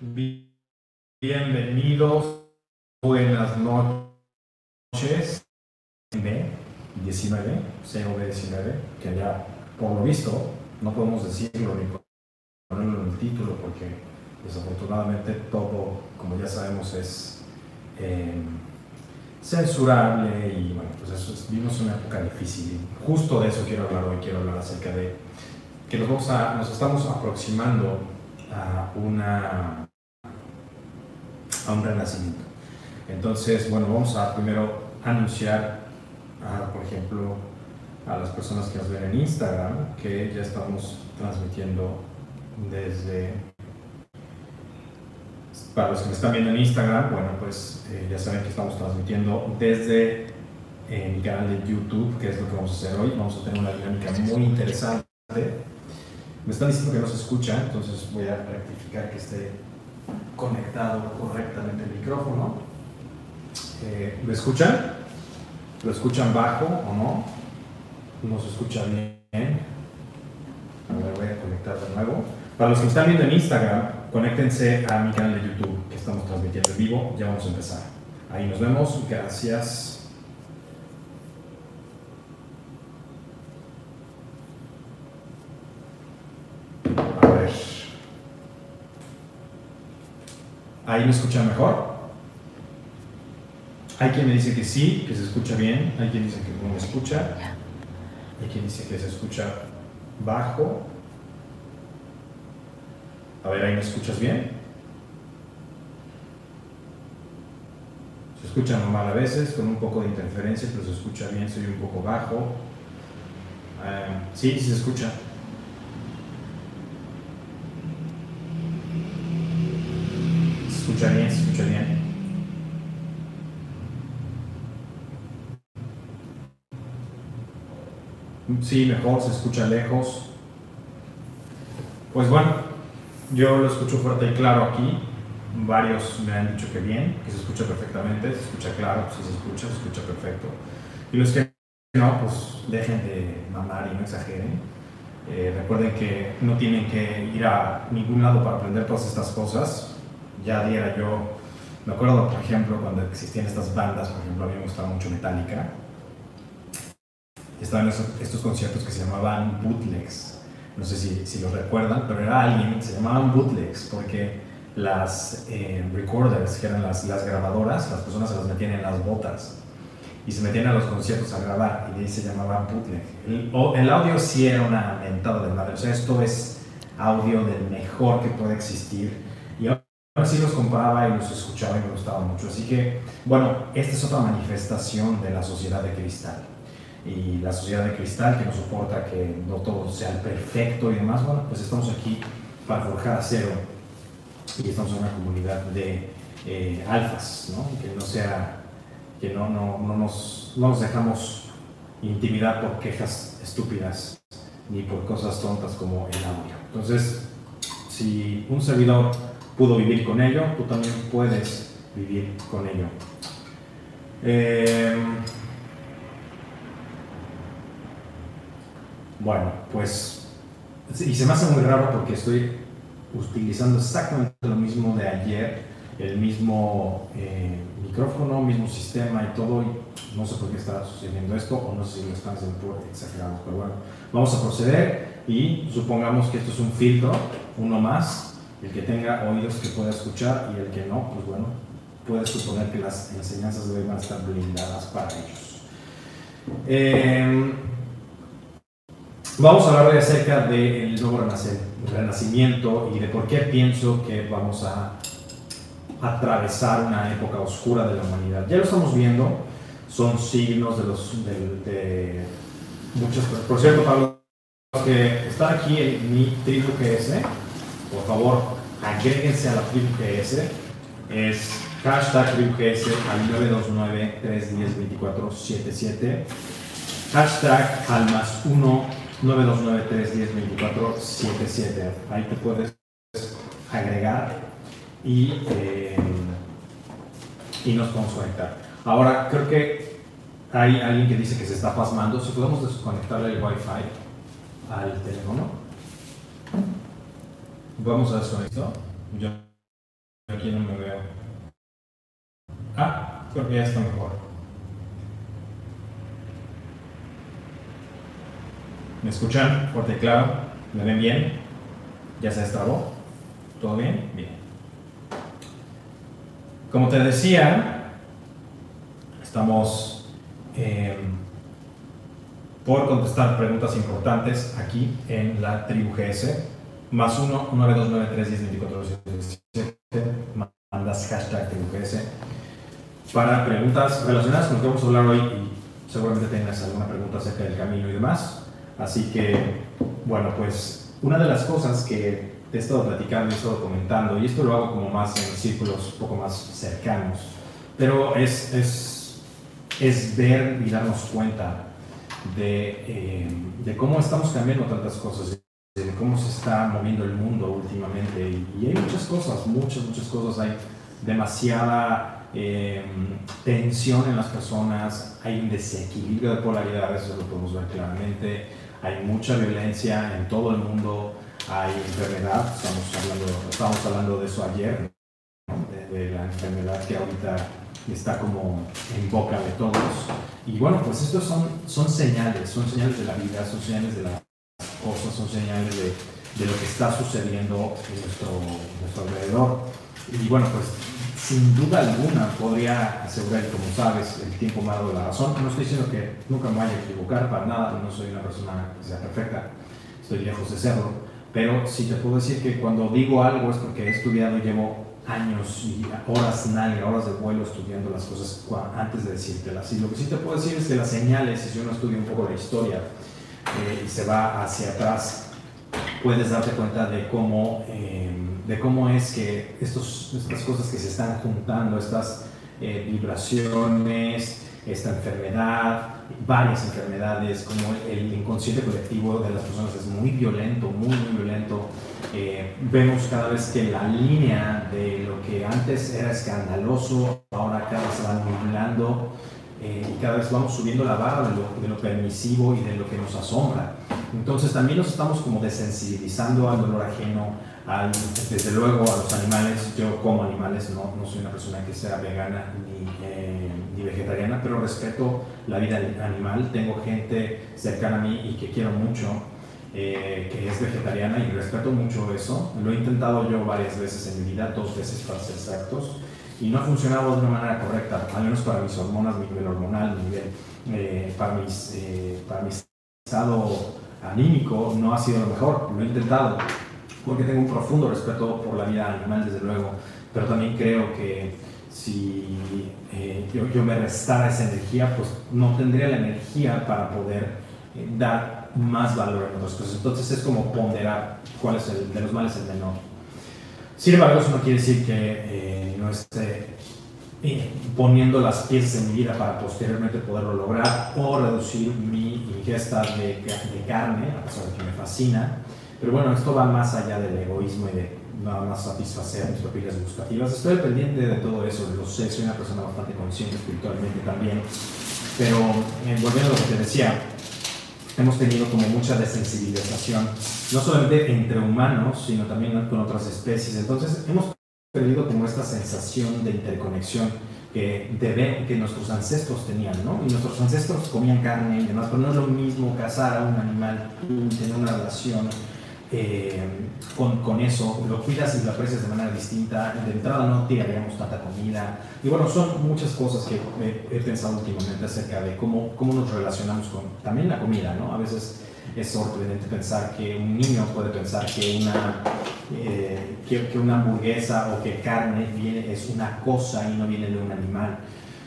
Bienvenidos, buenas noches. 19, COV19, que ya por lo visto no podemos decirlo ni ponerlo en el título porque desafortunadamente todo, como ya sabemos, es eh, censurable y bueno, pues eso es, vivimos una época difícil. Justo de eso quiero hablar hoy, quiero hablar acerca de que nos, vamos a, nos estamos aproximando a, una, a un renacimiento. Entonces, bueno, vamos a primero anunciar, a, por ejemplo, a las personas que nos ven en Instagram, que ya estamos transmitiendo desde... Para los que me están viendo en Instagram, bueno, pues eh, ya saben que estamos transmitiendo desde eh, mi canal de YouTube, que es lo que vamos a hacer hoy. Vamos a tener una dinámica muy interesante. Me están diciendo que no se escucha, entonces voy a rectificar que esté conectado correctamente el micrófono. Eh, ¿Me escuchan? ¿Lo escuchan bajo o no? ¿No se escucha bien? A ver, voy a conectar de nuevo. Para los que están viendo en Instagram, conéctense a mi canal de YouTube que estamos transmitiendo en vivo. Ya vamos a empezar. Ahí nos vemos. Gracias. A ver. ¿Ahí me escuchan mejor? Hay quien me dice que sí, que se escucha bien. Hay quien dice que no me escucha. Hay quien dice que se escucha bajo. A ver, ahí me escuchas bien. Se escucha normal a veces, con un poco de interferencia, pero se escucha bien, soy un poco bajo. Sí, sí se escucha. Se escucha bien, se escucha bien. Sí, mejor, se escucha lejos. Pues bueno, yo lo escucho fuerte y claro aquí. Varios me han dicho que bien, que se escucha perfectamente, se escucha claro, si se escucha, se escucha perfecto. Y los que no, pues dejen de mamar y no exageren. Eh, recuerden que no tienen que ir a ningún lado para aprender todas estas cosas. Ya diera yo, me acuerdo por ejemplo cuando existían estas bandas, por ejemplo a mí me gustaba mucho Metallica, estaban estos, estos conciertos que se llamaban bootlegs. No sé si, si los recuerdan, pero era alguien, se llamaban bootlegs porque las eh, recorders, que eran las, las grabadoras, las personas se las metían en las botas y se metían a los conciertos a grabar y de ahí se llamaba bootleg. El, el audio sí era una mentada de madre, o sea, esto es audio del mejor que puede existir y ahora sí los compraba y los escuchaba y me gustaba mucho. Así que, bueno, esta es otra manifestación de la sociedad de cristal y la sociedad de cristal que no soporta que no todo sea perfecto y demás, bueno, pues estamos aquí para forjar acero y estamos en una comunidad de eh, alfas, ¿no? Que no sea, que no, no, no, nos, no nos dejamos intimidar por quejas estúpidas ni por cosas tontas como el audio. Entonces, si un servidor pudo vivir con ello, tú también puedes vivir con ello. Eh, Bueno, pues, y se me hace muy raro porque estoy utilizando exactamente lo mismo de ayer, el mismo eh, micrófono, mismo sistema y todo, y no sé por qué está sucediendo esto, o no sé si lo están haciendo por exagerados, pero bueno, vamos a proceder y supongamos que esto es un filtro, uno más, el que tenga oídos que pueda escuchar y el que no, pues bueno, puede suponer que las enseñanzas de a estar blindadas para ellos. Eh, Vamos a hablar acerca del nuevo renace- renacimiento y de por qué pienso que vamos a atravesar una época oscura de la humanidad. Ya lo estamos viendo, son signos de los de, de muchas cosas. Por cierto, para los que están aquí en mi tribu GS, por favor, agréguense a la tribu GS. Es hashtag tribu GS al 929-310-2477. Hashtag al más 1 929-310-2477. Ahí te puedes agregar y, eh, y nos podemos conectar. Ahora, creo que hay alguien que dice que se está pasmando. Si podemos desconectarle el Wi-Fi al teléfono. Vamos a desconectar. Yo aquí no me veo. Ah, creo que ya está mejor. ¿Me escuchan fuerte y claro? ¿Me ven bien? ¿Ya se destrabó? ¿Todo bien? Bien. Como te decía, estamos eh, por contestar preguntas importantes aquí en la tribu GS. Más 1 9293 1024 mandas hashtag tribu GS para preguntas relacionadas con lo que vamos a hablar hoy y seguramente tengas alguna pregunta acerca del camino y demás. Así que, bueno, pues una de las cosas que he estado platicando he estado comentando, y esto lo hago como más en círculos un poco más cercanos, pero es, es, es ver y darnos cuenta de, eh, de, cómo estamos cambiando tantas cosas, de cómo se está moviendo el mundo últimamente. Y hay muchas cosas, muchas, muchas cosas. Hay demasiada eh, tensión en las personas, hay un desequilibrio de polaridades, eso lo podemos ver claramente hay mucha violencia en todo el mundo, hay enfermedad, estamos hablando, estamos hablando de eso ayer, de, la enfermedad que ahorita está como en boca de todos. Y bueno, pues estos son, son señales, son señales de la vida, son señales de las cosas, son señales de, de lo que está sucediendo en nuestro, nuestro alrededor. Y bueno, pues sin duda alguna podría asegurar, como sabes, el tiempo me ha dado la razón. No estoy diciendo que nunca me vaya a equivocar para nada, no soy una persona que sea perfecta, estoy lejos de serlo. Pero sí te puedo decir que cuando digo algo es porque he estudiado, llevo años y horas nalga, horas de vuelo estudiando las cosas antes de decírtelas. Y lo que sí te puedo decir es que las señales, si uno estudia un poco de historia eh, y se va hacia atrás, puedes darte cuenta de cómo... Eh, de cómo es que estos, estas cosas que se están juntando, estas eh, vibraciones, esta enfermedad, varias enfermedades, como el inconsciente colectivo de las personas es muy violento, muy, muy violento. Eh, vemos cada vez que la línea de lo que antes era escandaloso, ahora cada vez se va nublando eh, y cada vez vamos subiendo la barra de lo, de lo, permisivo y de lo que nos asombra. Entonces también nos estamos como desensibilizando al dolor ajeno, desde luego a los animales, yo como animales, no, no soy una persona que sea vegana ni, eh, ni, vegetariana, pero respeto la vida animal. Tengo gente cercana a mí y que quiero mucho, eh, que es vegetariana y respeto mucho eso. Lo he intentado yo varias veces en mi vida, dos veces para ser exactos, y no ha funcionado de una manera correcta, al menos para mis hormonas, mi nivel hormonal, mi nivel, eh, para, mis, para mi estado anímico, no ha sido lo mejor. Lo he intentado porque tengo un profundo respeto por la vida animal, desde luego, pero también creo que si eh, yo, yo, me restara esa energía, pues no tendría la energía para poder eh, dar más valor en otras cosas. Entonces es como ponderar cuál es el de los males el menor. Sin embargo, eso no quiere decir que eh, no esté poniendo las piezas en mi vida para posteriormente poderlo lograr o reducir mi ingesta de, de carne, a pesar de que me fascina, pero bueno, esto va más allá del egoísmo y de nada más satisfacer mis papilas gustativas. Estoy pendiente de todo eso, lo sé, soy una persona bastante consciente espiritualmente también. Pero eh, volviendo a lo que te decía, hemos tenido como mucha desensibilización, no solamente entre humanos, sino también con otras especies. Entonces hemos perdido como esta sensación de interconexión que, de, que nuestros ancestros tenían, ¿no? Y nuestros ancestros comían carne y demás, pero no es lo mismo cazar a un animal, tener una relación eh, con, con, eso, lo cuidas y lo aprecias de manera distinta. De entrada no tiraríamos tanta comida. Y bueno, son muchas cosas que he, he, pensado últimamente acerca de cómo, cómo nos relacionamos con también la comida, ¿no? A veces es sorprendente pensar que un niño puede pensar que una, eh, que, que, una hamburguesa o que carne viene, es una cosa y no viene de un animal.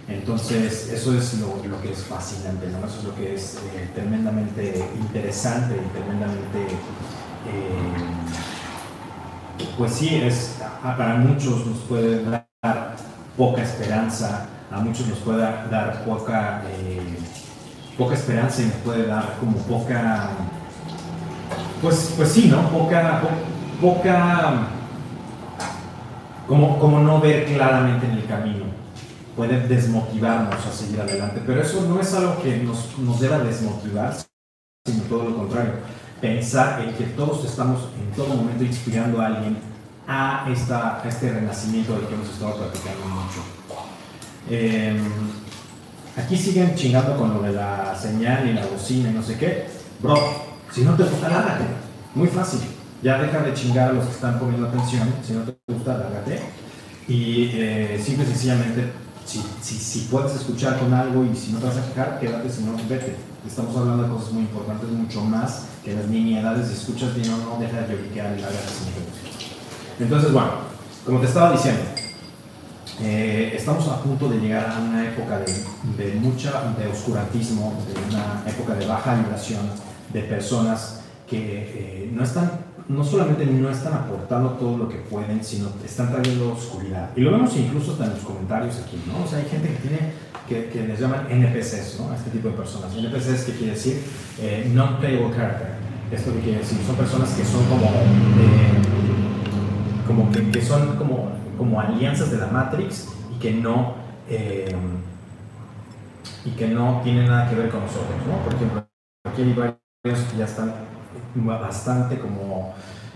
Entonces, eso es lo, lo que es fascinante, ¿no? Eso es lo que es eh, tremendamente interesante y tremendamente eh, pues sí, es, para muchos nos puede dar poca esperanza, a muchos nos puede dar poca, eh, poca esperanza y nos puede dar como poca, pues, pues sí, ¿no? Poca, poca, como, como no ver claramente en el camino. Puede desmotivarnos a seguir adelante, pero eso no es algo que nos, nos deba desmotivar, sino todo lo contrario pensar en que todos estamos en todo momento inspirando a alguien a, esta, este renacimiento del que hemos estado platicando mucho. Em, aquí siguen chingando con lo de la señal y la bocina y no sé qué. Bro, si no te gusta, lárgate. Muy fácil. Ya deja de chingar a los que están poniendo atención. Si no te gusta, lárgate. Y eh, simple y sencillamente, si, si, si, puedes escuchar con algo y si no te vas a quejar, quédate, si no, vete. Estamos hablando de cosas muy importantes, mucho más que las nimiedades. Si escuchas bien o no, deja de lloriquear y te gusta. Entonces, bueno, como te estaba diciendo, eh, estamos a punto de llegar a una época de, de, mucha, de oscurantismo, de una época de baja vibración, de personas que eh, no están, no solamente no están aportando todo lo que pueden, sino están trayendo oscuridad. Y lo vemos incluso hasta en los comentarios aquí, ¿no? O sea, hay gente que tiene, que, que les llaman NPCs, ¿no? A este tipo de personas. NPCs, ¿qué quiere decir? Eh, Non-playable character. Esto que quiere decir, son personas que son como, como que, que son como como alianzas de la Matrix y que no, eh, y que no tienen nada que ver con nosotros. ¿no? Por ejemplo, aquí hay varios que ya están bastante como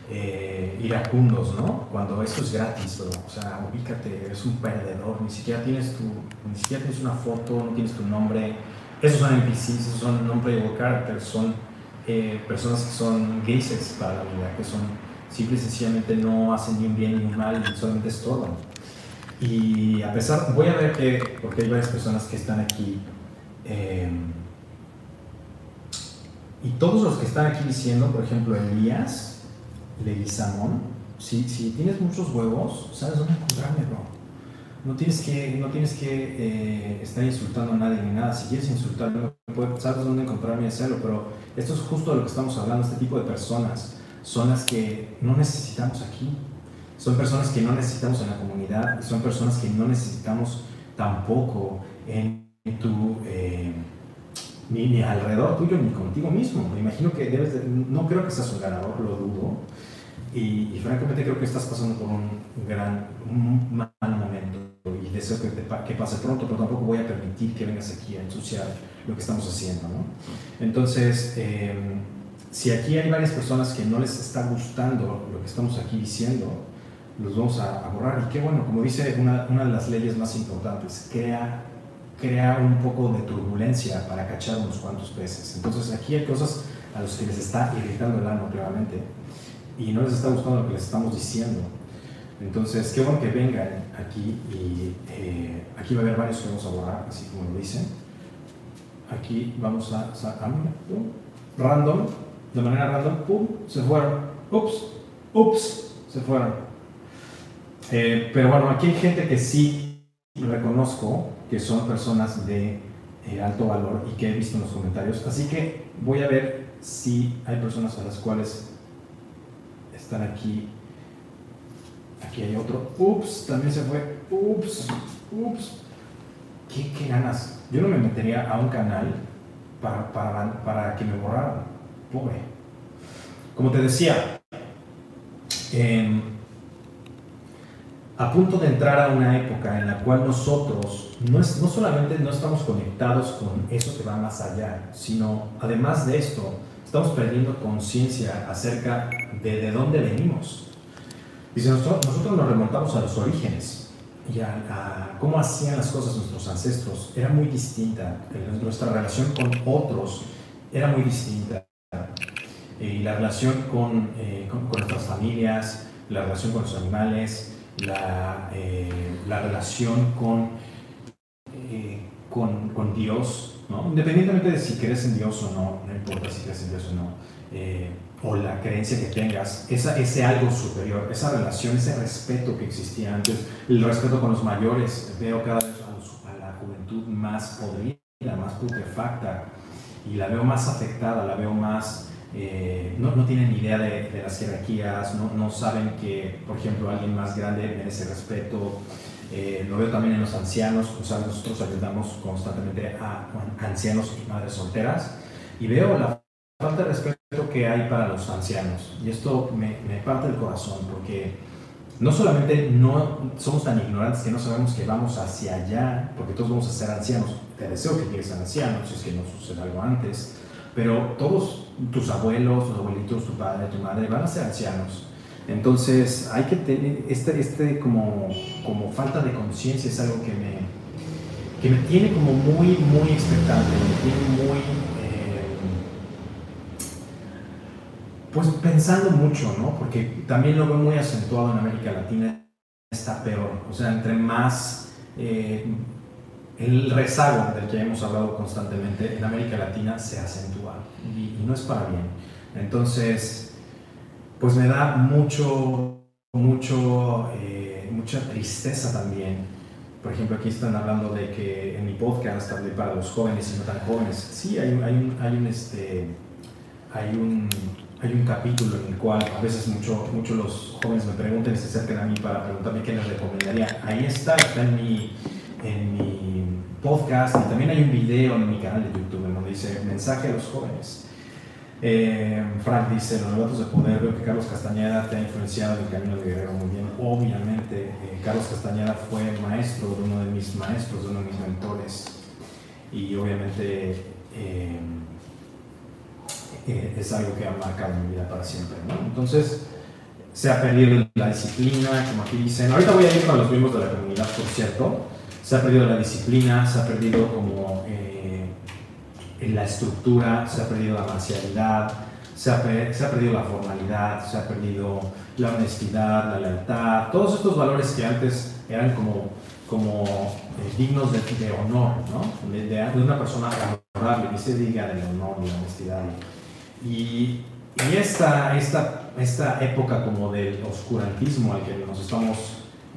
eh, iracundos, ¿no? Cuando esto es gratis, o sea, ubícate, eres un perdedor, ni siquiera tienes tu, ni siquiera tienes una foto, no tienes tu nombre. Esos son NPCs, esos son non-playable characters, son eh, personas que son grises para la vida, que son simple y sencillamente no hacen ni un bien ni un mal, solamente estorban. Y a pesar, voy a ver que, porque hay varias personas que están aquí, eh, y todos los que están aquí diciendo, por ejemplo, Elías, Leguizamón, si, si tienes muchos huevos, sabes dónde encontrarme, bro. No tienes que, no tienes que eh, estar insultando a nadie ni nada. Si quieres insultarme, sabes dónde encontrarme y hacerlo, pero esto es justo de lo que estamos hablando, este tipo de personas son las que no necesitamos aquí. Son personas que no necesitamos en la comunidad y son personas que no necesitamos tampoco en tu, eh, ni, alrededor tuyo ni contigo mismo. Me imagino que debes no creo que seas un ganador, lo dudo. Y, francamente creo que estás pasando por un gran, un mal momento y deseo que, te, que pase pronto, pero tampoco voy a permitir que vengas aquí a ensuciar lo que estamos haciendo. ¿no? Entonces, eh, si aquí hay varias personas que no les está gustando lo que estamos aquí diciendo, los vamos a, borrar. Y qué bueno, como dice una, una, de las leyes más importantes, crea, crea un poco de turbulencia para cachar unos cuantos peces. Entonces aquí hay cosas a los que les está irritando el ano claramente y no les está gustando lo que les estamos diciendo. Entonces, qué bueno que vengan aquí y eh, aquí va a haber varios que vamos a borrar, así como lo dicen. Aquí vamos a, a, a random de manera random, ¡pum! se fueron. Ups, ups, se fueron. Eh, pero bueno, aquí hay gente que sí reconozco que son personas de eh, alto valor y que he visto en los comentarios. Así que voy a ver si hay personas a las cuales están aquí. Aquí hay otro. Ups, también se fue. Ups, ups. ¿Qué, qué ganas? Yo no me metería a un canal para, para, para que me borraran pobre. Como te decía, a punto de entrar a una época en la cual nosotros no, no solamente no estamos conectados con eso que va más allá, sino además de esto, estamos perdiendo conciencia acerca de de dónde venimos. Y nosotros, nosotros nos remontamos a los orígenes y a, cómo hacían las cosas nuestros ancestros, era muy distinta. Nuestra relación con otros era muy distinta y la relación eh, con, con, nuestras familias, la relación con los animales, la, eh, la relación con, eh, con, con, Dios, ¿no? independientemente de si crees en Dios o no, no importa si crees en Dios o no, o la creencia que tengas, esa, ese algo superior, esa relación, ese respeto que existía antes, el respeto con los mayores, veo cada vez a, la juventud más podrida, más putrefacta, y la veo más afectada, la veo más eh, no, no, tienen idea de, de las jerarquías, no, no, saben que, por ejemplo, alguien más grande merece respeto. Eh, lo veo también en los ancianos, o sea, nosotros ayudamos constantemente a, ancianos y madres solteras y veo la falta de respeto que hay para los ancianos. Y esto me, me parte el corazón porque no solamente no somos tan ignorantes que no sabemos que vamos hacia allá, porque todos vamos a ser ancianos. Te deseo que llegues a ancianos, si es que no sucede algo antes pero todos tus abuelos, tus abuelitos, tu padre, tu madre van a ser ancianos. Entonces, hay que tener, este, este como, como falta de conciencia es algo que me, que me tiene como muy, muy expectante, me tiene muy, eh, pues pensando mucho, ¿no? Porque también lo veo muy acentuado en América Latina, está peor, o sea, entre más... Eh, el rezago del que hemos hablado constantemente en América Latina se acentúa y, no es para bien. Entonces, pues me da mucho, mucho, eh, mucha tristeza también. Por ejemplo, aquí están hablando de que en mi podcast hablé para los jóvenes y no tan jóvenes. Sí, hay, hay, un, hay, un, este, hay, un, hay un capítulo en el cual a veces mucho, mucho los jóvenes me preguntan y se acercan a mí para preguntarme qué les recomendaría. Ahí está, está en mi, en mi podcast y también hay un video en mi canal de YouTube donde dice mensaje a los jóvenes. Eh, Frank dice, los relatos de poder, veo que Carlos Castañeda te ha influenciado en el camino de guerrero muy bien. Obviamente, eh, Carlos Castañeda fue maestro de uno de mis maestros, de uno de mis mentores. Y obviamente eh, es algo que ha marcado mi vida para siempre. Entonces, se ha perdido la disciplina, como aquí dicen. Ahorita voy a ir con los miembros de la comunidad, por cierto. Se ha perdido la disciplina, se ha perdido como en la estructura, se ha perdido la marcialidad, se ha, se ha, perdido la formalidad, se ha perdido la honestidad, la lealtad, todos estos valores que antes eran como, como eh, dignos de, de, honor, ¿no? de, de, una persona honorable, que se diga del honor la honestidad. Y, y esta, esta, esta época como del oscurantismo al que nos estamos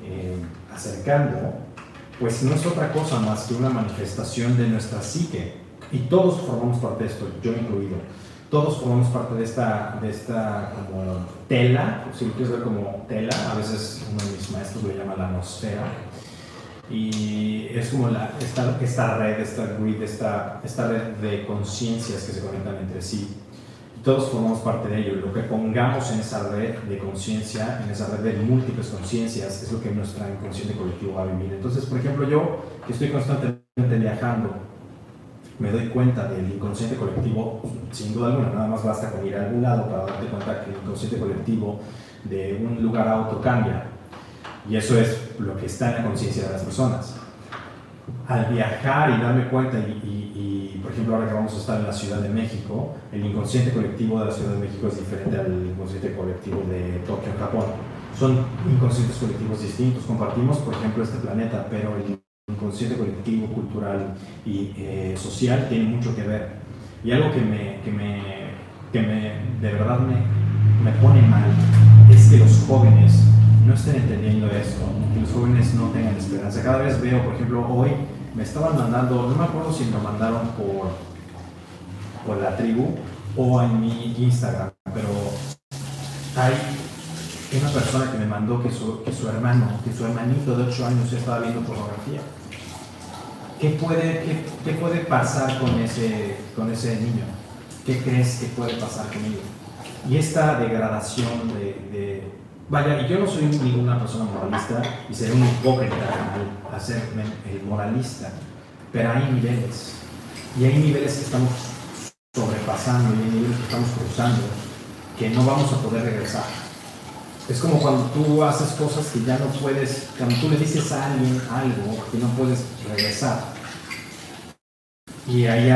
eh, acercando, pues no es otra cosa más que una manifestación de nuestra psique, y todos formamos parte de esto, yo incluido. Todos formamos parte de esta, de esta como tela, si lo quieres ver como tela, a veces uno de mis maestros lo llama la nosfera. Y es como la, esta, esta red, esta grid, esta, esta red de conciencias que se conectan entre sí. Y todos formamos parte de ello. Lo que pongamos en esa red de conciencia, en esa red de múltiples conciencias, es lo que nuestro inconsciente colectivo va a vivir. Entonces, por ejemplo, yo que estoy constantemente viajando, me doy cuenta del inconsciente colectivo, sin duda alguna, nada más basta con ir a algún lado para darte cuenta que el inconsciente colectivo de un lugar a otro cambia. Y eso es lo que está en la conciencia de las personas. Al viajar y darme cuenta, y, por ejemplo ahora que vamos a estar en la Ciudad de México, el inconsciente colectivo de la Ciudad de México es diferente al inconsciente colectivo de Tokio, Japón. Son inconscientes colectivos distintos. Compartimos, por ejemplo, este planeta, pero el inconsciente colectivo, cultural y eh, social tiene mucho que ver. Y algo que me, que me, que me de verdad me, me pone mal es que los jóvenes no estén entendiendo esto, que los jóvenes no tengan esperanza. Cada vez veo, por ejemplo, hoy me estaban mandando, no me acuerdo si me mandaron por, por la tribu o en mi Instagram, pero hay una persona que me mandó que su, que su hermano, que su hermanito de 8 años estaba viendo pornografía. ¿Qué puede, qué, qué, puede pasar con ese, con ese niño? ¿Qué crees que puede pasar con él? Y esta degradación de, de, Vaya, y yo no soy ninguna persona moralista y seré un hipócrita al hacerme el moralista, pero hay niveles. Y hay niveles que estamos sobrepasando y hay niveles que estamos cruzando que no vamos a poder regresar es como cuando tú haces cosas que ya no puedes, cuando tú le dices a alguien algo que no puedes regresar. Y ahí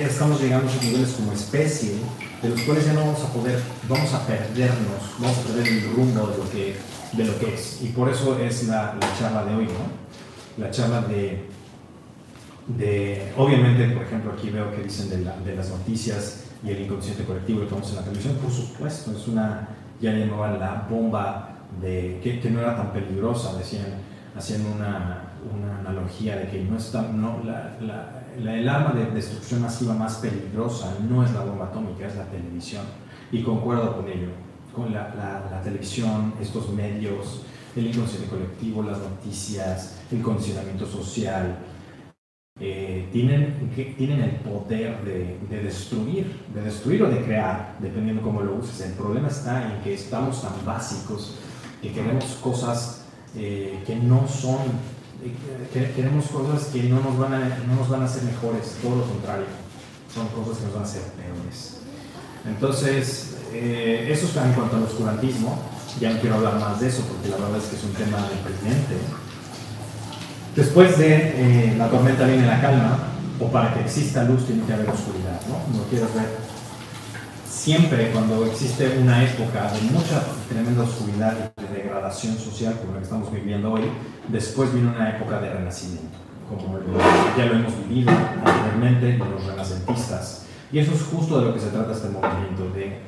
estamos llegando a niveles como especie, de los cuales ya no vamos a poder, vamos a perdernos, vamos a perder el rumbo de lo que, de lo que es. Y por eso es la, la charla de hoy, ¿no? La charla de, de, obviamente, por ejemplo, aquí veo que dicen de, la, de las noticias y el inconsciente colectivo que vemos en la televisión, por supuesto, es una ya llamaban la bomba de, que, que no era tan peligrosa, decían, hacían una, una analogía de que no está, no, el arma de destrucción masiva más peligrosa no es la bomba atómica, es la televisión. Y concuerdo con ello, con la, la televisión, estos medios, el inconsciente colectivo, las noticias, el condicionamiento social, eh, tienen, tienen el poder de, de, destruir, de destruir o de crear, dependiendo cómo lo uses. El problema está en que estamos tan básicos que queremos cosas eh, que no son, eh, que queremos cosas que no nos, van a, no nos van a hacer mejores, todo lo contrario, son cosas que nos van a hacer peores. Entonces, eso es en cuanto al oscurantismo. ya no quiero hablar más de eso porque la verdad es que es un tema deprimente. Después de eh, la tormenta viene la calma, o para que exista luz tiene que haber oscuridad, ¿no? No quieres ver. Siempre cuando existe una época de mucha tremenda oscuridad social como la que estamos viviendo hoy, después viene una época de renacimiento, como ya lo hemos vivido anteriormente con los renacentistas. Y eso es justo de lo que se trata este movimiento, de,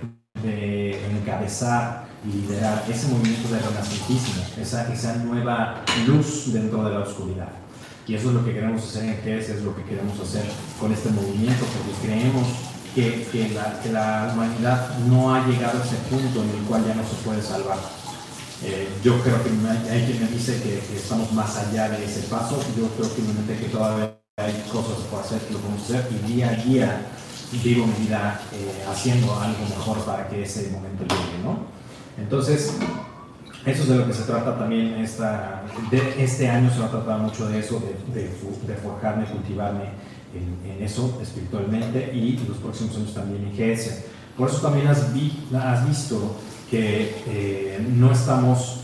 de encabezar y liderar ese movimiento de renacentismo, esa, esa nueva luz dentro de la oscuridad. Y eso es lo que queremos hacer en GES, es lo que queremos hacer con este movimiento, porque creemos que, que, la, que, la, humanidad no ha llegado a ese punto en el cual ya no se puede salvar. Eh, yo creo que hay quien me dice que, estamos más allá de ese paso, yo creo firmemente que todavía hay cosas por hacer que lo podemos hacer y día a día vivo mi vida eh, haciendo algo mejor para que ese momento llegue, ¿no? Entonces, eso es de lo que se trata también esta, de este año, se va a tratar mucho de eso, de, de, forjarme, cultivarme en, eso espiritualmente y los próximos años también en GS. Por eso también has, has visto que eh, no estamos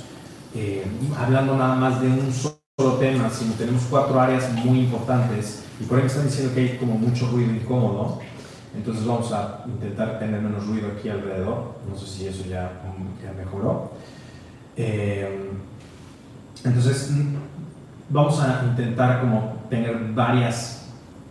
eh, hablando nada más de un solo tema, sino tenemos cuatro áreas muy importantes y por ahí me están diciendo que hay como mucho ruido incómodo. Entonces vamos a intentar tener menos ruido aquí alrededor. No sé si eso ya, ya mejoró. Eh, entonces vamos a intentar como tener varias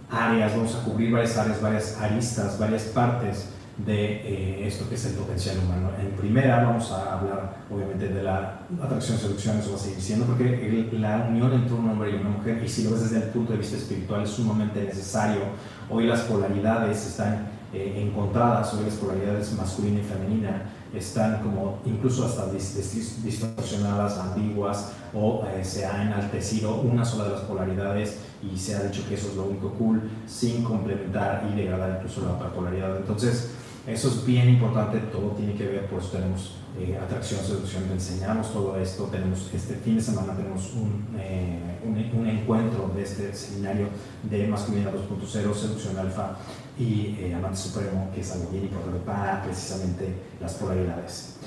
áreas, vamos a cubrir varias áreas, varias aristas, varias partes de eh, esto que es el potencial humano. En primera vamos a hablar obviamente de la atracción, seducción, eso va a seguir siendo, porque la unión entre un hombre y una mujer, y si lo ves desde el punto de vista espiritual, es sumamente necesario. Hoy las polaridades están eh, encontradas, hoy las polaridades masculina y femenina están como incluso hasta distorsionadas, ambiguas, o eh, se ha enaltecido una sola de las polaridades y se ha dicho que eso es lo único cool, sin complementar y degradar incluso la otra polaridad. Entonces, eso es bien importante, todo tiene que ver, por eso tenemos eh, atracción, seducción, enseñamos todo esto, tenemos este fin de semana tenemos un, eh, un, encuentro de este seminario de masculinidad 2.0, seducción alfa y eh, amante supremo, que es algo bien importante para precisamente las polaridades.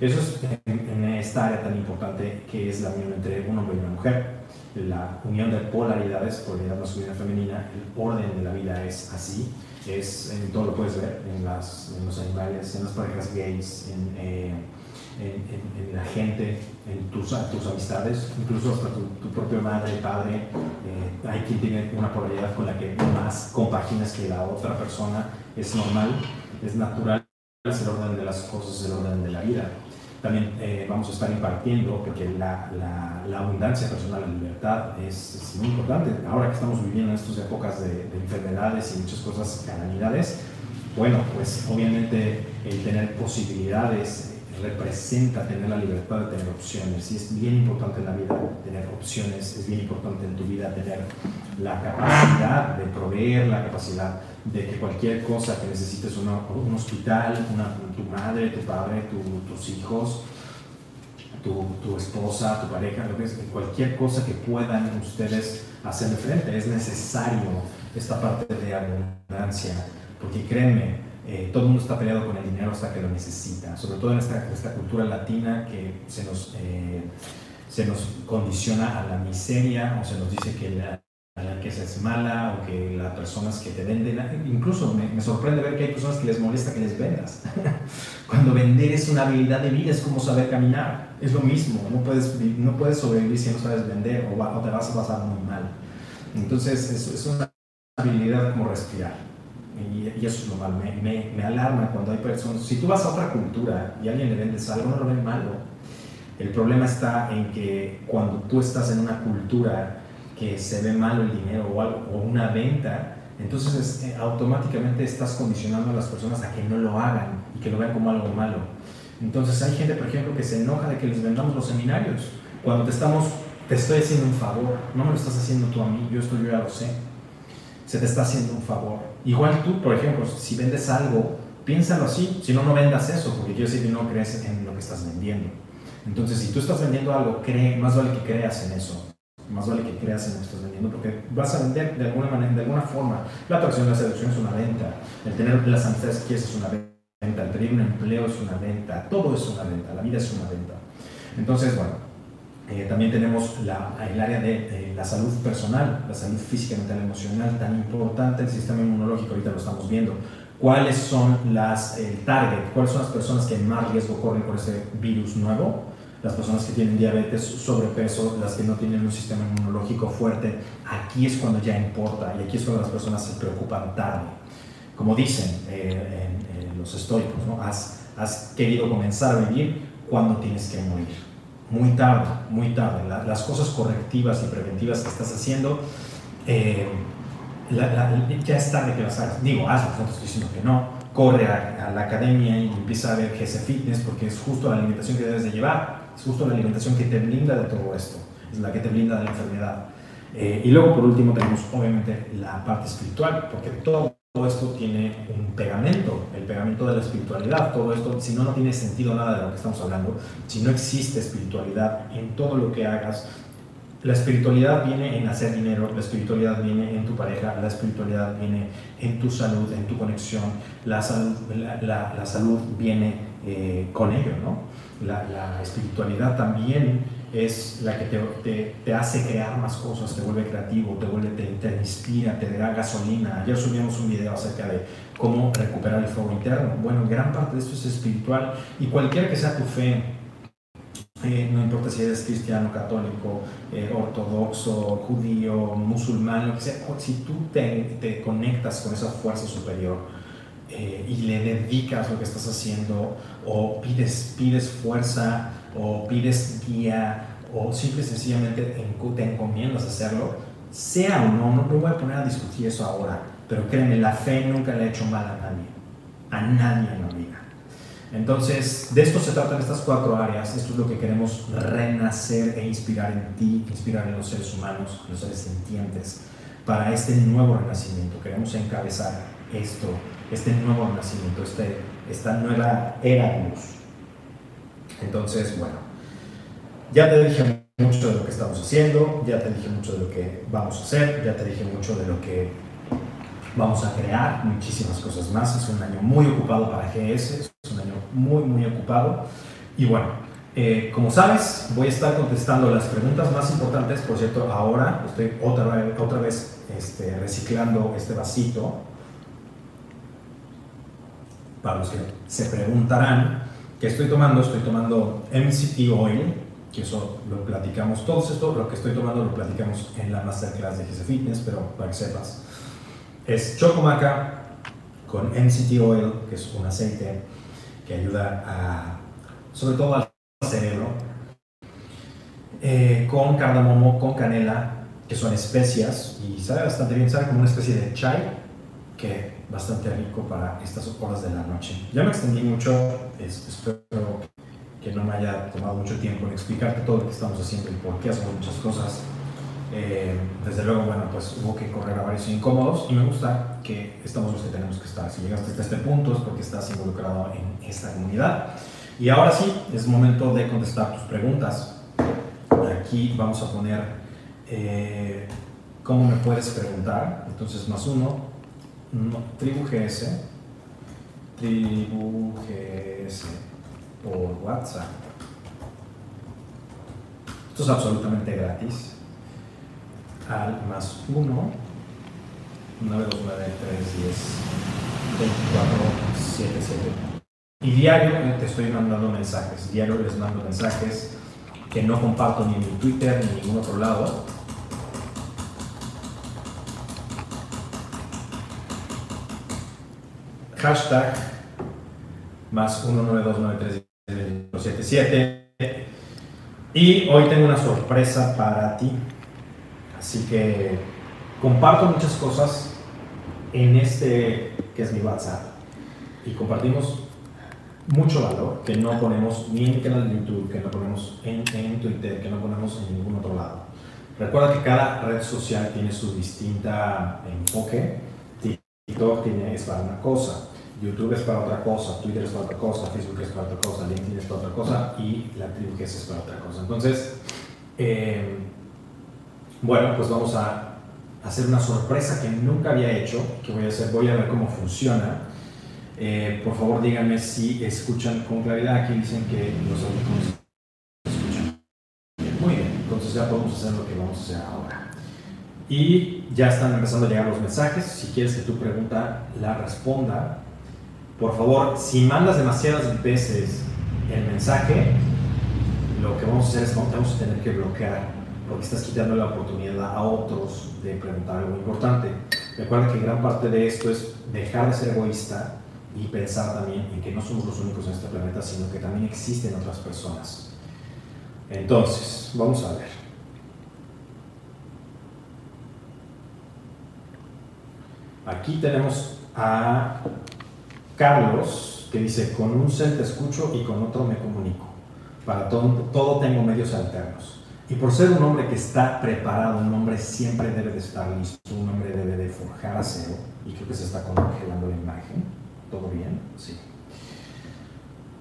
Eso es en, en esta área tan importante que es la unión entre un hombre y una mujer la unión de polaridades, polaridad masculina y femenina, el orden de la vida es así, es, en todo lo puedes ver, en, las, en los animales, en las parejas gays, en, eh, en, la gente, en tus, tus amistades, incluso hasta tu, tu propia madre, padre, eh, hay quien tiene una polaridad con la que más compaginas que la otra persona, es normal, es natural, es el orden de las cosas, es el orden de la vida también eh, vamos a estar impartiendo, porque la, la, abundancia personal, la libertad es, muy importante. Ahora que estamos viviendo en estas épocas de, enfermedades y muchas cosas, calamidades, bueno, pues obviamente el tener posibilidades representa tener la libertad de tener opciones y es bien importante en la vida tener opciones, es bien importante en tu vida tener la capacidad de proveer, la capacidad de que cualquier cosa que necesites, un hospital, tu madre, tu padre, tus hijos, tu, tu, esposa, tu pareja, cualquier cosa que puedan ustedes hacer de frente, es necesario esta parte de abundancia, porque créeme, eh, todo el mundo está peleado con el dinero hasta que lo necesita, sobre todo en esta, esta cultura latina que se nos, eh, se nos condiciona a la miseria o se nos dice que la, riqueza es mala o que las personas que te venden, incluso me, sorprende ver que hay personas que les molesta que les vendas. Cuando vender es una habilidad de vida, es como saber caminar, es lo mismo, no puedes, no puedes sobrevivir si no sabes vender o, te vas a pasar muy mal. Entonces es, es una habilidad como respirar. Y, eso es lo malo, me, me, me, alarma cuando hay personas, si tú vas a otra cultura y a alguien le vendes algo, no lo ven malo. El problema está en que cuando tú estás en una cultura que se ve malo el dinero o, algo, o una venta, entonces eh, automáticamente estás condicionando a las personas a que no lo hagan y que lo vean como algo malo. Entonces hay gente, por ejemplo, que se enoja de que les vendamos los seminarios. Cuando te estamos, te estoy haciendo un favor, no me lo estás haciendo tú a mí, yo esto yo ya lo sé. Se te está haciendo un favor. Igual tú, por ejemplo, si vendes algo, piénsalo así, si no, no vendas eso, porque quiero decir que no crees en lo que estás vendiendo. Entonces, si tú estás vendiendo algo, cree, más vale que creas en eso más vale que creas en lo que estás vendiendo, porque vas a vender de alguna manera, de alguna forma. La atracción, la seducción es una venta. El tener las amistades que quieres es una venta. el tener un empleo es una venta, todo es una venta, la vida es una venta. Entonces, bueno, eh, también tenemos la, el área de la salud personal, la salud física, mental, emocional, tan importante, el sistema inmunológico, ahorita lo estamos viendo. ¿Cuáles son las, el target? ¿Cuáles son las personas que más riesgo corren por ese virus nuevo? Las personas que tienen diabetes, sobrepeso, las que no tienen un sistema inmunológico fuerte. Aquí es cuando ya importa y aquí es cuando las personas se preocupan tarde. Como dicen eh, en, los estoicos, ¿no? has, has querido comenzar a vivir cuando tienes que morir muy tarde, muy tarde. las cosas correctivas y preventivas que estás haciendo, eh, ya es tarde que las hagas. Digo, hazlas, no te estoy diciendo que no. Corre a, la academia y empieza a ver GC Fitness porque es justo la alimentación que debes de llevar. Es justo la alimentación que te blinda de todo esto. Es la que te blinda de la enfermedad. Eh, y luego, por último, tenemos obviamente la parte espiritual, porque todo esto tiene un pegamento, el pegamento de la espiritualidad. Todo esto, si no, no tiene sentido nada de lo que estamos hablando. Si no existe espiritualidad en todo lo que hagas, la espiritualidad viene en hacer dinero, la espiritualidad viene en tu pareja, la espiritualidad viene en tu salud, en tu conexión, la salud, la, salud viene eh, con ello, ¿no? La, la espiritualidad también es la que te, te, hace crear más cosas, te vuelve creativo, te, vuelve, te, inspira, te da gasolina. Ayer subimos un video acerca de cómo recuperar el fuego interno. Bueno, gran parte de esto es espiritual y cualquiera que sea tu fe, eh, no importa si eres cristiano, católico, eh, ortodoxo, judío, musulmán, lo que sea, si tú te, te conectas con esa fuerza superior, eh, y le dedicas lo que estás haciendo o pides, pides fuerza o pides guía o simple y sencillamente te encomiendas hacerlo, sea o no, no me voy a poner a discutir eso ahora, pero créeme, la fe nunca le ha hecho mal a nadie, a nadie en la vida. Entonces, de esto se tratan estas cuatro áreas, esto es lo que queremos renacer e inspirar en ti, inspirar en los seres humanos, en los seres sintientes, para este nuevo renacimiento. Queremos encabezar esto, este nuevo renacimiento, este, esta nueva era de luz. Entonces, bueno, ya te dije mucho de lo que estamos haciendo, ya te dije mucho de lo que vamos a hacer, ya te dije mucho de lo que vamos a crear, muchísimas cosas más. Es un año muy ocupado para GS, es un año muy, muy ocupado. Y bueno, eh, como sabes, voy a estar contestando las preguntas más importantes. Por cierto, ahora estoy otra otra vez este, reciclando este vasito. Para los que se preguntarán, que estoy tomando, estoy tomando MCT Oil, que eso lo platicamos, todo esto, lo que estoy tomando lo platicamos en la masterclass de GC Fitness, pero para que sepas. Es Chocomaca con MCT Oil, que es un aceite que ayuda a, sobre todo al cerebro, eh, con cardamomo, con canela, que son especias y sabe bastante bien, sabe como una especie de chai, que bastante rico para estas horas de la noche. Ya me extendí mucho, espero que no me haya tomado mucho tiempo en explicarte todo lo que estamos haciendo y por qué hacemos muchas cosas. Eh, desde luego, bueno, pues hubo que correr a varios incómodos y me gusta que estamos los que tenemos que estar. Si llegaste hasta este punto es porque estás involucrado en esta comunidad. Y ahora sí, es momento de contestar tus preguntas. Aquí vamos a poner eh, cómo me puedes preguntar. Entonces, más uno, no, tribu GS, tribu GS por WhatsApp. Esto es absolutamente gratis. Al más 1, 9, 2, 9, 3, 10, 24, 7, 7. Y diario te estoy mandando mensajes. Diario les mando mensajes que no comparto ni en mi Twitter ni en ningún otro lado hashtag más 1929377. Y hoy tengo una sorpresa para ti. Así que comparto muchas cosas en este que es mi WhatsApp. Y compartimos mucho valor que no ponemos ni en el canal de YouTube, que no ponemos en, Twitter, que no ponemos en ningún otro lado. Recuerda que cada red social tiene su distinta enfoque. TikTok tiene, es para una cosa, YouTube es para otra cosa, Twitter es para otra cosa, Facebook es para otra cosa, LinkedIn es para otra cosa y la tribu es para otra cosa. Entonces, eh, bueno, pues vamos a hacer una sorpresa que nunca había hecho, que voy a hacer, voy a ver cómo funciona. Eh, por favor, díganme si escuchan con claridad. Aquí dicen que los audífonos escuchan. Muy bien, entonces ya podemos hacer lo que vamos a hacer ahora. Y ya están empezando a llegar los mensajes. Si quieres que tu pregunta la responda, por favor, si mandas demasiadas veces el mensaje, lo que vamos a hacer es que vamos a tener que bloquear, porque estás quitando la oportunidad a otros de preguntar algo importante. Recuerda que gran parte de esto es dejar de ser egoísta y pensar también en que no somos los únicos en este planeta, sino que también existen otras personas. Entonces, vamos a ver. Aquí tenemos a Carlos, que dice, con un cel te escucho y con otro me comunico. Para todo, todo tengo medios alternos. Y por ser un hombre que está preparado, un hombre siempre debe de estar listo, un hombre debe de forjar acero, y creo que se está congelando la imagen. ¿Todo bien? Sí.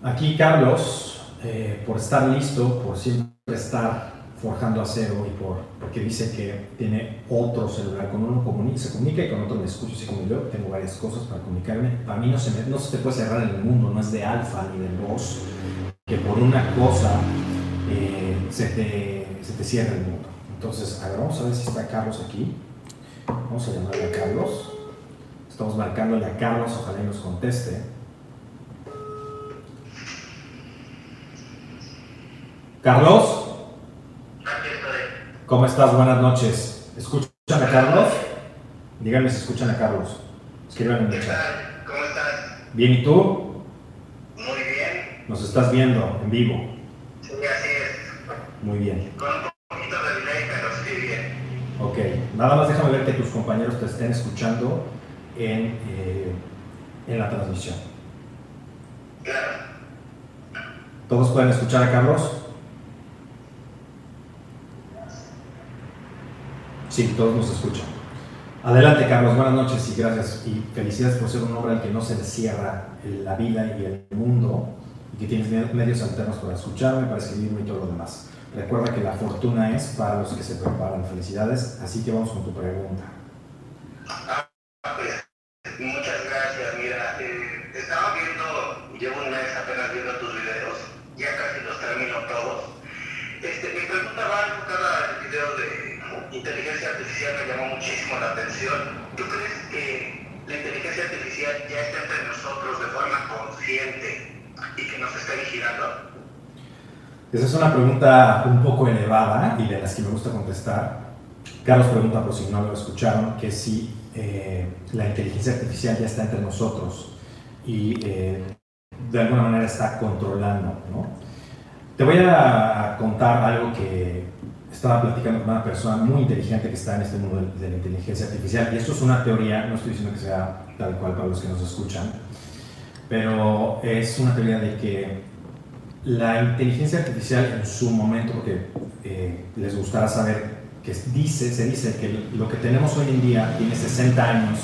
Aquí Carlos, eh, por estar listo, por siempre estar forjando acero y por, porque dice que tiene otro celular, con uno comunica, se comunica y con otro me escucho, así como yo tengo varias cosas para comunicarme. Para mí no se, me, no se te puede cerrar el mundo, no es de alfa ni de voz, que por una cosa eh, se, te, se te cierra el mundo. Entonces, a ver, vamos a ver si está Carlos aquí. Vamos a llamarle a Carlos. Estamos marcándole a Carlos, ojalá y nos conteste. Carlos. ¿Cómo estás? Buenas noches. ¿Escuchan a Carlos? Díganme si escuchan a Carlos. Escriban en el chat. ¿Cómo estás? Bien, ¿y tú? Muy bien. Nos estás viendo en vivo. Sí, así es. Muy bien. Con un poquito de delay, pero sí bien. Ok. Nada más déjame ver que tus compañeros te estén escuchando en, eh, en la transmisión. Claro. ¿Todos pueden escuchar a Carlos? Sí, todos nos escuchan. Adelante, Carlos. Buenas noches y gracias. Y felicidades por ser un hombre al que no se le cierra la vida y el mundo y que tienes medios alternos para escucharme, para escribirme y todo lo demás. Recuerda que la fortuna es para los que se preparan. Felicidades. Así que vamos con tu pregunta. Ah, pues, muchas gracias. Mira, eh, estaba viendo, llevo un mes apenas viendo tus videos, ya casi los termino todos. Este, mi pregunta va enfocada al video de inteligencia artificial, me llamó muchísimo la atención. ¿Tú crees que la inteligencia artificial ya está entre nosotros de forma consciente y que nos está vigilando? Esa es una pregunta un poco elevada y de las que me gusta contestar. Carlos pregunta, por si no lo escucharon, que si eh, la inteligencia artificial ya está entre nosotros y eh, de alguna manera está controlando. ¿no? Te voy a contar algo que estaba platicando con una persona muy inteligente que está en este mundo de, la inteligencia artificial. Y esto es una teoría, no estoy diciendo que sea tal cual para los que nos escuchan, pero es una teoría de que la inteligencia artificial en su momento, porque eh, les gustará saber que dice, se dice que lo que tenemos hoy en día tiene 60 años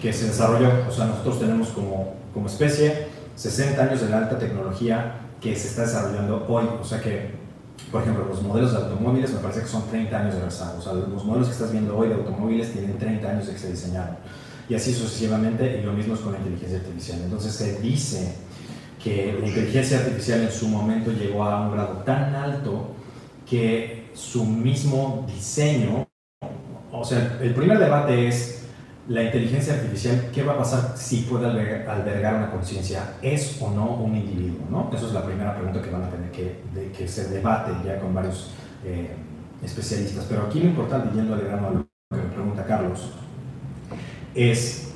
que se desarrolló, o sea, nosotros tenemos como, como especie 60 años de la alta tecnología que se está desarrollando hoy, o sea que, por ejemplo, los modelos de automóviles me parece que son 30 años de rezago, o sea, los modelos que estás viendo hoy de automóviles tienen 30 años de que se diseñaron, y así sucesivamente, y lo mismo es con la inteligencia artificial. Entonces se dice que la inteligencia artificial en su momento llegó a un grado tan alto que su mismo diseño, o sea, el primer debate es la inteligencia artificial, ¿qué va a pasar si puede albergar, una conciencia? ¿Es o no un individuo? ¿no? Esa es la primera pregunta que van a tener que, de, que se debate ya con varios eh, especialistas. Pero aquí lo importante, yendo al grano a lo que me pregunta Carlos, es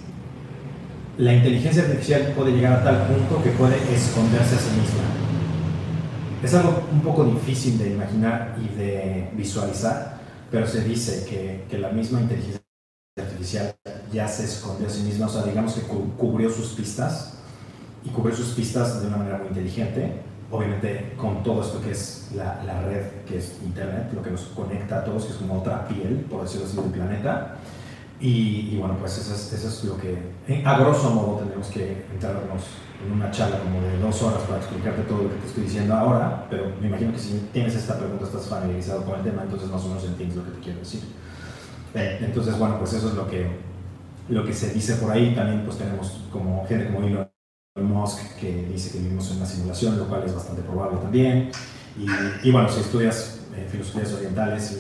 la inteligencia artificial puede llegar a tal punto que puede esconderse a sí misma. Es algo un poco difícil de imaginar y de visualizar, pero se dice que, que la misma inteligencia artificial ya se escondió a sí misma, o sea, digamos que cu cubrió sus pistas y cubrió sus pistas de una manera muy inteligente, obviamente con todo esto que es la, la red, que es Internet, lo que nos conecta a todos, que es como otra piel, por decirlo así, del planeta. Y, y, bueno, pues eso es, eso es lo que, a grosso modo, tenemos que entrarnos en una charla como de dos horas para explicarte todo lo que te estoy diciendo ahora, pero me imagino que si tienes esta pregunta, estás familiarizado con el tema, entonces más o menos entiendes lo que te quiero decir. Eh, entonces, bueno, pues eso es lo que, lo que se dice por ahí. También pues tenemos como gente como Elon Musk que dice que vivimos en una simulación, lo cual es bastante probable también. Y, bueno, si estudias eh, filosofías orientales, eh,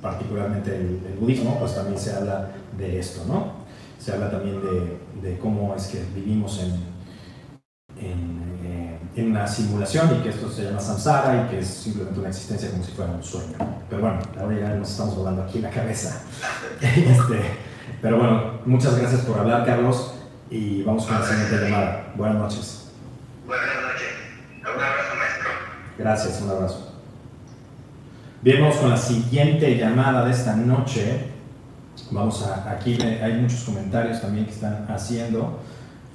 particularmente el, budismo, pues también se habla de esto, ¿no? Se habla también de, de cómo es que vivimos en, en, eh, en, una simulación y que esto se llama samsara y que es simplemente una existencia como si fuera un sueño. Pero bueno, ahora ya nos estamos volando aquí la cabeza. este, pero bueno, muchas gracias por hablar, Carlos, y vamos con la siguiente llamada. Buenas noches. Buenas noches. Un abrazo, maestro. Gracias, un abrazo. Bien, vamos con la siguiente llamada de esta noche. Vamos a, aquí hay muchos comentarios también que están haciendo.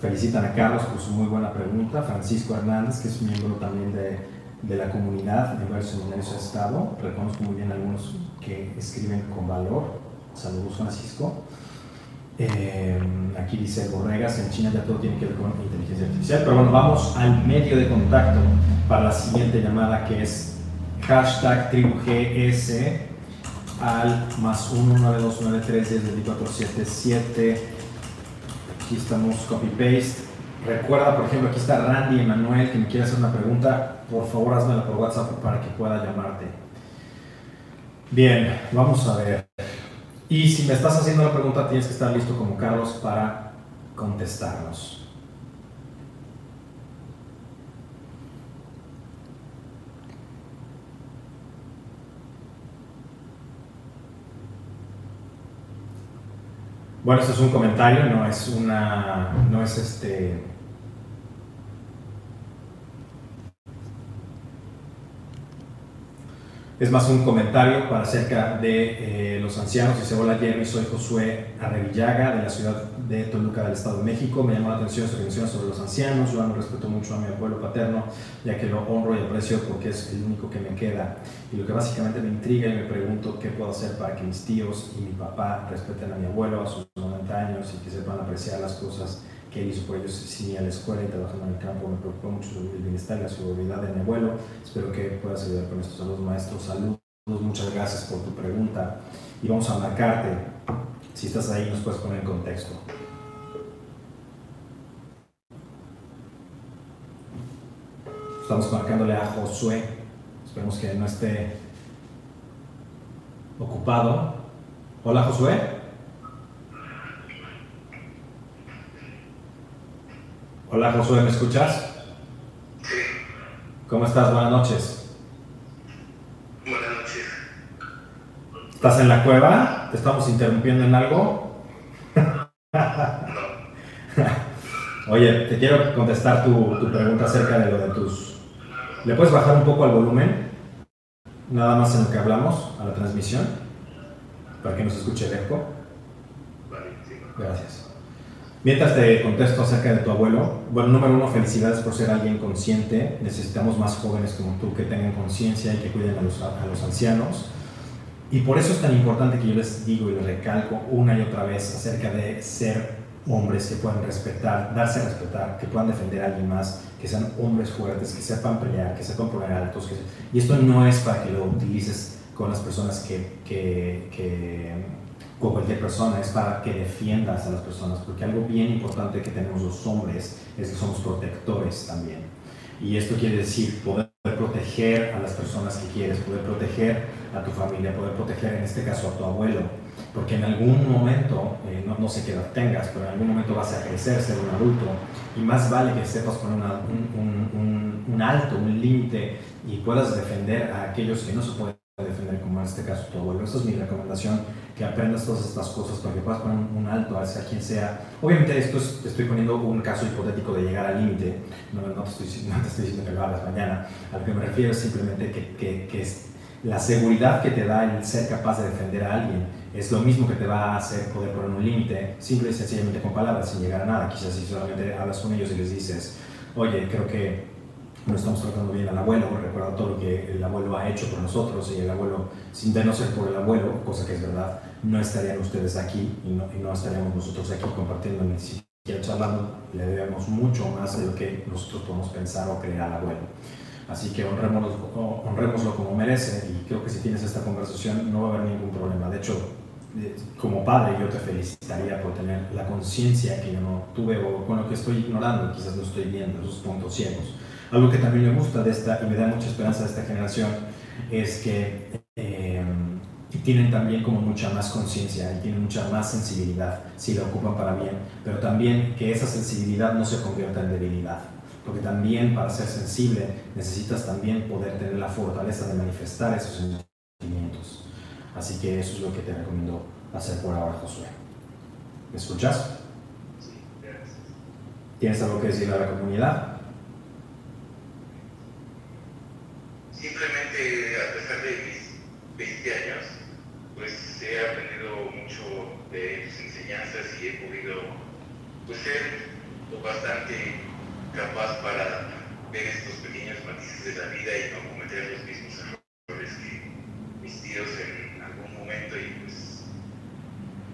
Felicitan a Carlos por su muy buena pregunta. Francisco Hernández, que es miembro también de, de la comunidad de varios seminarios de Estado. Reconozco muy bien algunos que escriben con valor. Saludos, Francisco. Eh, aquí dice Borregas, en China ya todo tiene que ver con inteligencia artificial. Pero bueno, vamos al medio de contacto para la siguiente llamada que es hashtag tribu GS al más 19293 Aquí estamos copy paste. Recuerda, por ejemplo, aquí está Randy Emanuel que me quiere hacer una pregunta. Por favor, házmela por WhatsApp para que pueda llamarte. Bien, vamos a ver. Y si me estás haciendo la pregunta, tienes que estar listo como Carlos para contestarnos. Bueno, esto es un comentario, no es una, no es este, Es más un comentario para acerca de eh, los ancianos. Dice, hola Jeremy, soy Josué Arrevillaga de la ciudad de Toluca del Estado de México. Me llamó la atención su reflexión sobre los ancianos. Yo amo respeto mucho a mi abuelo paterno, ya que lo honro y aprecio porque es el único que me queda. Y lo que básicamente me intriga y me pregunto qué puedo hacer para que mis tíos y mi papá respeten a mi abuelo a sus 90 años y que sepan apreciar las cosas que hizo por ellos sin a la escuela y trabajando en el campo. Me preocupa mucho el bienestar y la seguridad de mi abuelo. Espero que puedas ayudar con estos saludos, maestros. Saludos, muchas gracias por tu pregunta. Y vamos a marcarte. Si estás ahí, nos puedes poner en contexto. Estamos marcándole a Josué. Esperemos que no esté ocupado. Hola, Josué. Hola Josué, ¿me escuchas? Sí. ¿Cómo estás? Buenas noches. Buenas noches. ¿Estás en la cueva? ¿Te estamos interrumpiendo en algo? Oye, te quiero contestar tu, tu, pregunta acerca de lo de tus... ¿Le puedes bajar un poco al volumen? Nada más en lo que hablamos, a la transmisión, para que nos escuche el eco. Vale, sí. Gracias. Mientras te contesto acerca de tu abuelo, bueno, número uno, felicidades por ser alguien consciente. Necesitamos más jóvenes como tú que tengan conciencia y que cuiden a los, a los ancianos. Y por eso es tan importante que yo les digo y les recalco una y otra vez acerca de ser hombres que puedan respetar, darse a respetar, que puedan defender a alguien más, que sean hombres fuertes, que sepan pelear, que sepan poner altos. Y esto no es para que lo utilices con las personas que, que, que con cualquier persona, es para que defiendas a las personas, porque algo bien importante que tenemos los hombres es que somos protectores también. Y esto quiere decir poder proteger a las personas que quieres, poder proteger a tu familia, poder proteger en este caso a tu abuelo, porque en algún momento, eh, no, no, sé qué edad tengas, pero en algún momento vas a crecer, ser un adulto, y más vale que sepas poner un, un, un alto, un límite, y puedas defender a aquellos que no se pueden defender, como en este caso tu abuelo. Esa es mi recomendación que aprendas todas estas cosas para que puedas poner un alto hacia quien sea. Obviamente esto es, estoy poniendo un caso hipotético de llegar al límite, no, no, te estoy, no, te estoy, diciendo que lo hagas mañana, a lo que me refiero es simplemente que, que, que es la seguridad que te da el ser capaz de defender a alguien es lo mismo que te va a hacer poder poner un límite, simple y sencillamente con palabras, sin llegar a nada. Quizás si solamente hablas con ellos y les dices, oye, creo que no estamos tratando bien al abuelo, recuerda todo lo que el abuelo ha hecho por nosotros y el abuelo, sin de no ser por el abuelo, cosa que es verdad, no estarían ustedes aquí y no, y no estaríamos nosotros aquí compartiendo ni siquiera charlando, le debemos mucho más de lo que nosotros podemos pensar o creer al abuelo. Así que honrémoslo, honrémoslo como merece y creo que si tienes esta conversación no va a haber ningún problema. De hecho, como padre yo te felicitaría por tener la conciencia que yo no tuve o con lo que estoy ignorando, quizás no estoy viendo, esos puntos ciegos. Algo que también me gusta de esta y me da mucha esperanza de esta generación es que eh, tienen también como mucha más conciencia y tienen mucha más sensibilidad si la ocupan para bien, pero también que esa sensibilidad no se convierta en debilidad, porque también para ser sensible necesitas también poder tener la fortaleza de manifestar esos sentimientos. Así que eso es lo que te recomiendo hacer por ahora, Josué. ¿Me escuchas? Sí, gracias. ¿Tienes algo que decir a la comunidad? Simplemente, a pesar de mis 20 años, pues he aprendido mucho de tus enseñanzas y he podido pues, ser bastante capaz para ver estos pequeños matices de la vida y no cometer los mismos errores que mis tíos en algún momento y pues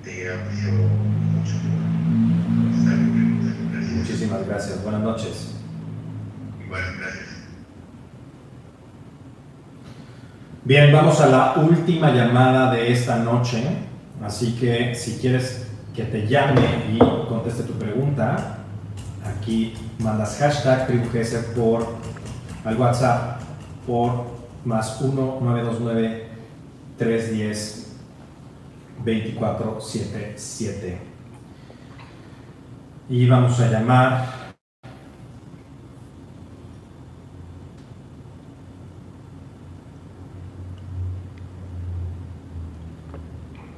te aprecio mucho por. Gracias. Muchísimas gracias. Buenas noches. Igual, gracias. Bien, vamos a la última llamada de esta noche. Así que si quieres que te llame y conteste tu pregunta, aquí mandas hashtag TribuGS por al WhatsApp por más 1 929 310 2477. Y vamos a llamar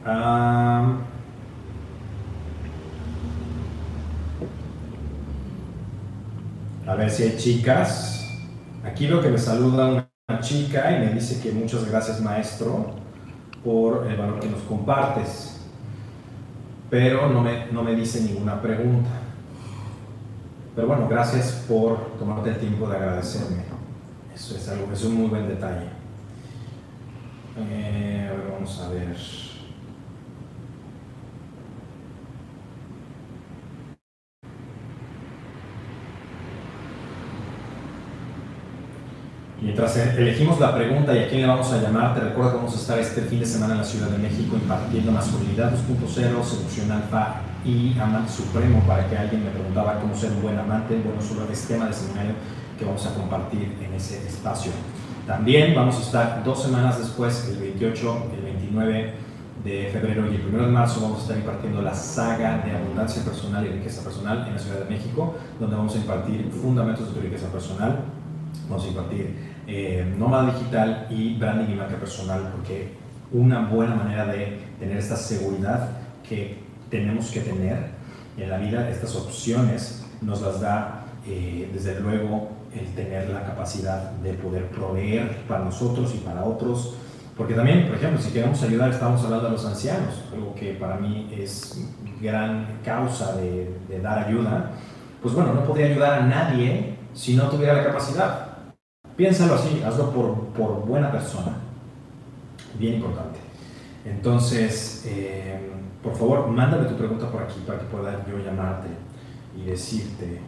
a ver si hay chicas. Aquí lo que me saluda una chica y me dice que muchas gracias maestro por el valor que nos compartes. Pero no me, no me dice ninguna pregunta. Pero bueno, gracias por tomarte el tiempo de agradecerme. Eso es algo, es un muy buen detalle. Eh, a ver, vamos a ver. Mientras elegimos la pregunta y a quién le vamos a llamar, te recuerdo que vamos a estar este fin de semana en la Ciudad de México impartiendo Masculinidad 2.0, Seducción Alfa y Amante Supremo para que alguien me preguntaba cómo ser un buen amante. Bueno, sobre este tema de seminario que vamos a compartir en ese espacio. También vamos a estar dos semanas después, el 28, el 29 de febrero y el 1 de marzo, vamos a estar impartiendo la saga de abundancia personal y riqueza personal en la Ciudad de México, donde vamos a impartir fundamentos de tu riqueza personal. Vamos a impartir eh, nómada digital y branding y marca personal, porque una buena manera de tener esta seguridad que tenemos que tener en la vida, estas opciones nos las da eh, desde luego el tener la capacidad de poder proveer para nosotros y para otros. Porque también, por ejemplo, si queremos ayudar, estamos hablando de los ancianos, algo que para mí es gran causa de dar ayuda. Pues bueno, no podría ayudar a nadie si no tuviera la capacidad. Piénsalo así, hazlo por, por buena persona. Bien importante. Entonces, eh, por favor, mándame tu pregunta por aquí para que pueda yo llamarte y decirte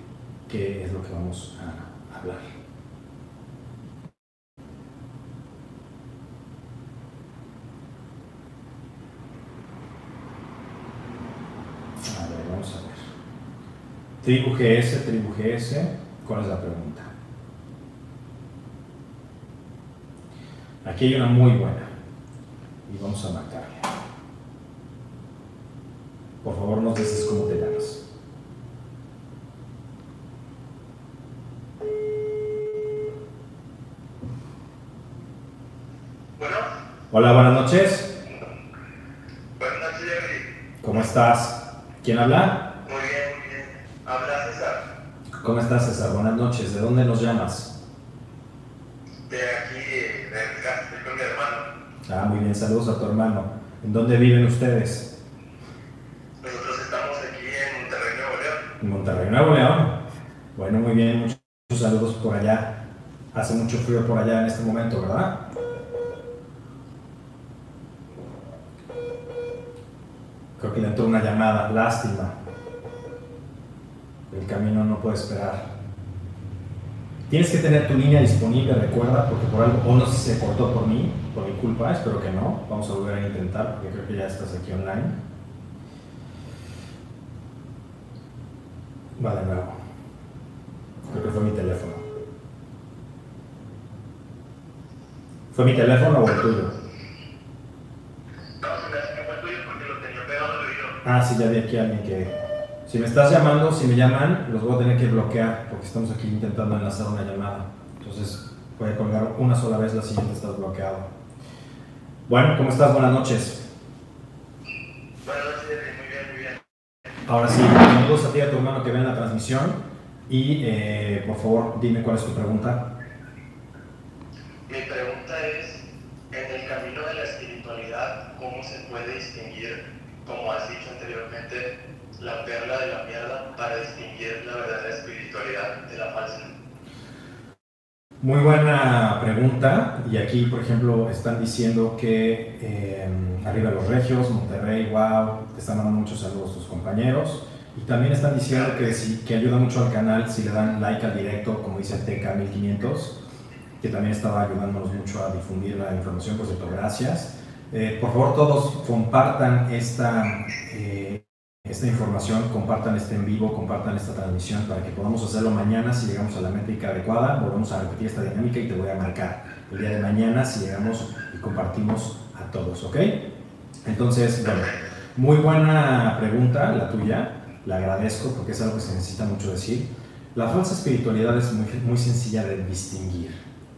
qué es lo que vamos a hablar. A ver, vamos a ver. Tribu GS, Tribu GS, ¿cuál es la pregunta? Aquí hay una muy buena. Y vamos a marcarle. Por favor, no dices cómo te llamas. Bueno, Hola, buenas noches. buenas noches, Jerry. ¿Cómo estás? ¿Quién habla? Muy bien, muy bien. Habla César. ¿Cómo estás, César? Buenas noches. ¿De dónde nos llamas? De aquí, de mi casa, estoy con mi hermano. Ah, muy bien. Saludos a tu hermano. ¿En dónde viven ustedes? Nosotros estamos aquí en Monterrey, Nuevo León. En Monterrey, Nuevo León. Bueno, muy bien. Muchos saludos por allá. Hace mucho frío por allá en este momento, ¿verdad? Creo que le entró una llamada. Lástima. El camino no puede esperar. Tienes que tener tu línea disponible, recuerda, porque por algo, o no sé si se cortó por mí, por mi culpa, espero que no. Vamos a volver a intentar, porque creo que ya estás aquí online. Vale, nuevo. Creo que fue mi teléfono. ¿Fue mi teléfono o el tuyo? No, que fue tuyo porque lo tenía pegado. Ah, sí, ya vi aquí a alguien que... Si me estás llamando, si me llaman, los voy a tener que bloquear porque estamos aquí intentando enlazar una llamada. Entonces voy a colgar una sola vez, la siguiente estás bloqueado. Bueno, ¿cómo estás? Buenas noches. Buenas noches, muy bien, muy bien. Ahora sí, saludos a ti y a tu hermano que ven la transmisión y eh, por favor dime cuál es tu pregunta. Mi pregunta es, en el camino de la espiritualidad, ¿cómo se puede distinguir, como has dicho anteriormente, la perla de la mierda para distinguir la verdadera espiritualidad de la falsa? Muy buena pregunta. Y aquí, por ejemplo, están diciendo que eh, arriba los regios, Monterrey, wow, te están dando muchos saludos tus compañeros. Y también están diciendo que, sí, que ayuda mucho al canal si le dan like al directo, como dice TK1500, que también estaba ayudándonos mucho a difundir la información. Por cierto, gracias. Eh, por favor, todos compartan esta, eh, esta información, compartan este en vivo, compartan esta transmisión para que podamos hacerlo mañana si llegamos a la métrica adecuada. Volvemos a repetir esta dinámica y te voy a marcar el día de mañana si llegamos y compartimos a todos, ¿ok? Entonces, bueno, muy buena pregunta la tuya, la agradezco porque es algo que se necesita mucho decir. La falsa espiritualidad es muy, muy sencilla de distinguir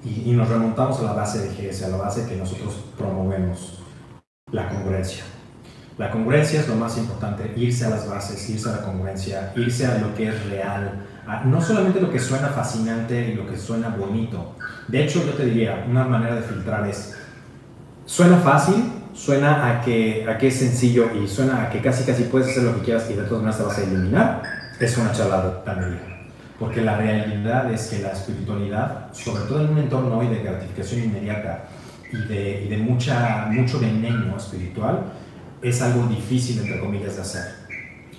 y, y nos remontamos a la base de GS, a la base que nosotros promovemos, la congruencia. La congruencia es lo más importante, irse a las bases, irse a la congruencia, irse a lo que es real, a no solamente lo que suena fascinante y lo que suena bonito. De hecho, yo te diría, una manera de filtrar es, suena fácil, suena a que, a que es sencillo y suena a que casi casi puedes hacer lo que quieras y de todas maneras te vas a eliminar, es una charlatanería. Porque la realidad es que la espiritualidad, sobre todo en un entorno hoy de gratificación inmediata y de, y de mucha, mucho veneno espiritual, es algo difícil, entre comillas, de hacer.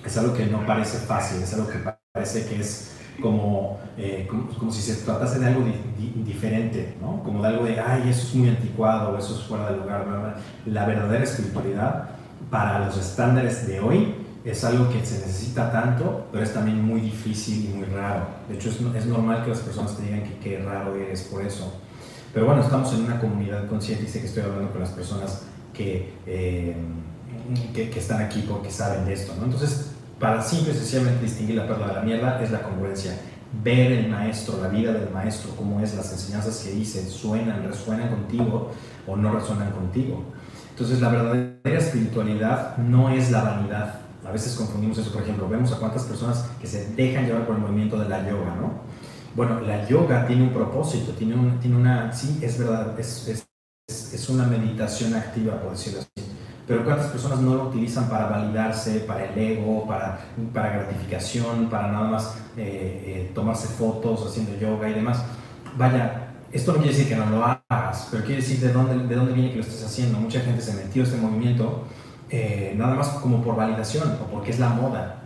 Es algo que no parece fácil, es algo que parece que es como, eh, como, como, si se tratase de algo di, di, diferente, ¿no? Como de algo de, ay, eso es muy anticuado, eso es fuera de lugar. Bla, bla. La verdadera espiritualidad, para los estándares de hoy, es algo que se necesita tanto, pero es también muy difícil y muy raro. De hecho, es, es normal que las personas te digan que qué raro eres por eso. Pero bueno, estamos en una comunidad consciente y sé que estoy hablando con las personas que... Eh, que, están aquí porque saben de esto, ¿no? Entonces, para simple y sencillamente distinguir la perla de la mierda es la congruencia. Ver el maestro, la vida del maestro, cómo es, las enseñanzas que dice, suenan, resuenan contigo o no resuenan contigo. Entonces, la verdadera espiritualidad no es la vanidad. A veces confundimos eso, por ejemplo, vemos a cuántas personas que se dejan llevar por el movimiento de la yoga, ¿no? Bueno, la yoga tiene un propósito, tiene, un, tiene una, sí, es verdad, es, es, es una meditación activa, por decirlo así pero cuántas personas no lo utilizan para validarse, para el ego, para, para gratificación, para nada más eh, eh, tomarse fotos haciendo yoga y demás. Vaya, esto no quiere decir que no lo hagas, pero quiere decir de dónde, de dónde viene que lo estés haciendo. Mucha gente se metió a este movimiento eh, nada más como por validación o porque es la moda.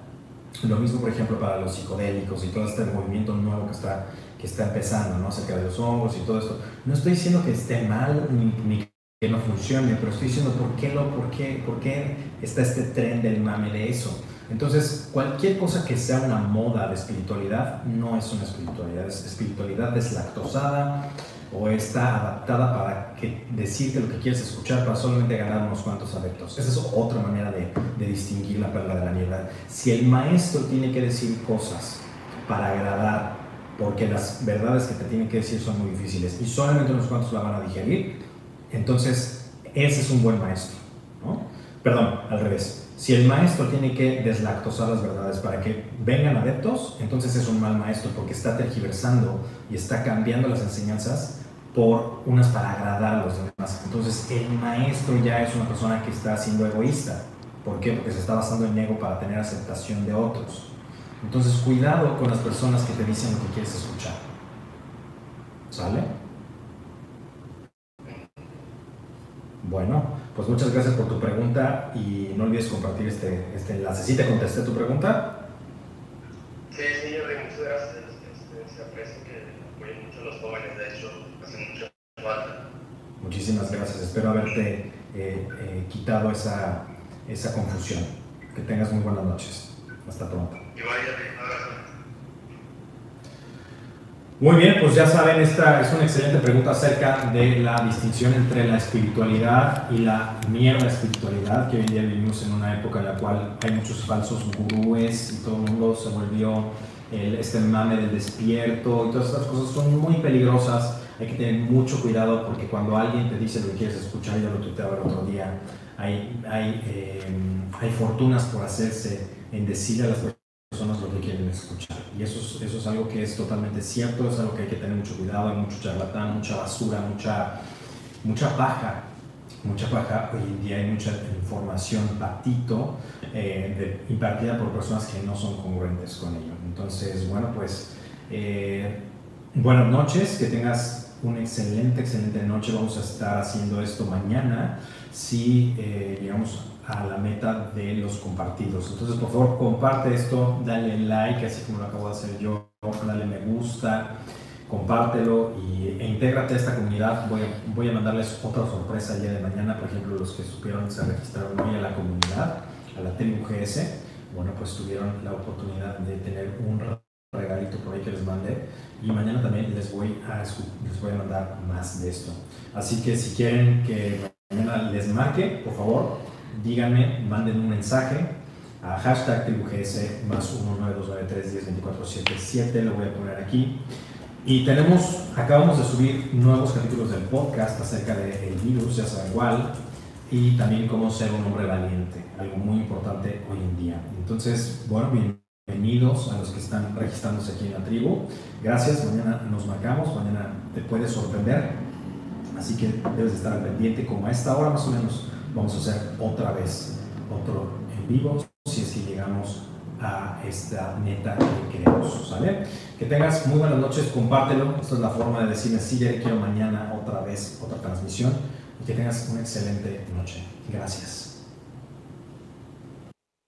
Lo mismo, por ejemplo, para los psicodélicos y todo este movimiento nuevo que está, que está empezando, ¿no? acerca de los hongos y todo esto. No estoy diciendo que esté mal ni, ni que no funcione, pero estoy diciendo por qué, lo, por, qué, por qué está este tren del mame de eso. Entonces, cualquier cosa que sea una moda de espiritualidad no es una espiritualidad, es espiritualidad deslactosada o está adaptada para que, decirte lo que quieres escuchar para solamente ganar unos cuantos adeptos. Esa es otra manera de, de distinguir la perla de la mierda. Si el maestro tiene que decir cosas para agradar, porque las verdades que te tiene que decir son muy difíciles y solamente unos cuantos la van a digerir, entonces, ese es un buen maestro. ¿no? Perdón, al revés. Si el maestro tiene que deslactosar las verdades para que vengan adeptos, entonces es un mal maestro porque está tergiversando y está cambiando las enseñanzas por unas para agradar a los demás. Entonces el maestro ya es una persona que está siendo egoísta. ¿Por qué? Porque se está basando en ego para tener aceptación de otros. Entonces cuidado con las personas que te dicen lo que quieres escuchar. ¿Sale? Bueno, pues muchas gracias por tu pregunta y no olvides compartir este, este enlace. ¿Sí te contesté tu pregunta? Sí, sí, muchas gracias. Este, se aprecia que apoyen jóvenes, de hecho, hace mucho falta. Muchísimas gracias, espero haberte eh, eh, quitado esa, esa confusión. Que tengas muy buenas noches. Hasta pronto. Igual, un abrazo. Muy bien, pues ya saben, esta es una excelente pregunta acerca de la distinción entre la espiritualidad y la mierda espiritualidad, que hoy en día vivimos en una época en la cual hay muchos falsos gurúes y todo el mundo se volvió este mame del despierto y todas estas cosas son muy peligrosas. Hay que tener mucho cuidado porque cuando alguien te dice lo que quieres escuchar, ya lo tuiteaba el otro día, hay, hay, eh, hay fortunas por hacerse en decirle a las personas lo que quieren escuchar. Y eso es, eso es algo que es totalmente cierto, es algo que hay que tener mucho cuidado, hay mucho charlatán, mucha basura, mucha, mucha paja, mucha paja. Hoy en día hay mucha información patito eh, impartida por personas que no son congruentes con ello. Entonces, bueno, pues eh, buenas noches, que tengas una excelente, excelente noche. Vamos a estar haciendo esto mañana si eh, llegamos a la meta de los compartidos. Entonces, por favor, comparte esto, dale like, así como lo acabo de hacer yo, dale me gusta, compártelo y, e intégrate a esta comunidad. Voy a, voy a mandarles otra sorpresa el día de mañana, por ejemplo, los que supieron se registraron hoy a la comunidad, a la tribu GS, bueno, pues tuvieron la oportunidad de tener un regalito por ahí que les mandé y mañana también les voy a, les voy a mandar más de esto. Así que si quieren que mañana les marque, por favor, díganme, manden un mensaje a hashtag tribugs más 19293102477, lo voy a poner aquí. Y tenemos, acabamos de subir nuevos capítulos del podcast acerca del virus, ya saben cuál, y también cómo ser un hombre valiente, algo muy importante hoy en día. Entonces, bueno, bienvenidos a los que están registrándose aquí en la tribu. Gracias, mañana nos marcamos, mañana te puedes sorprender, así que debes estar pendiente como a esta hora más o menos vamos a hacer otra vez otro en vivo si es llegamos a esta meta que queremos, ¿sale? Que tengas muy buenas noches, compártelo, esta es la forma de decirme si ya quiero mañana otra vez otra transmisión y que tengas una excelente noche. Gracias.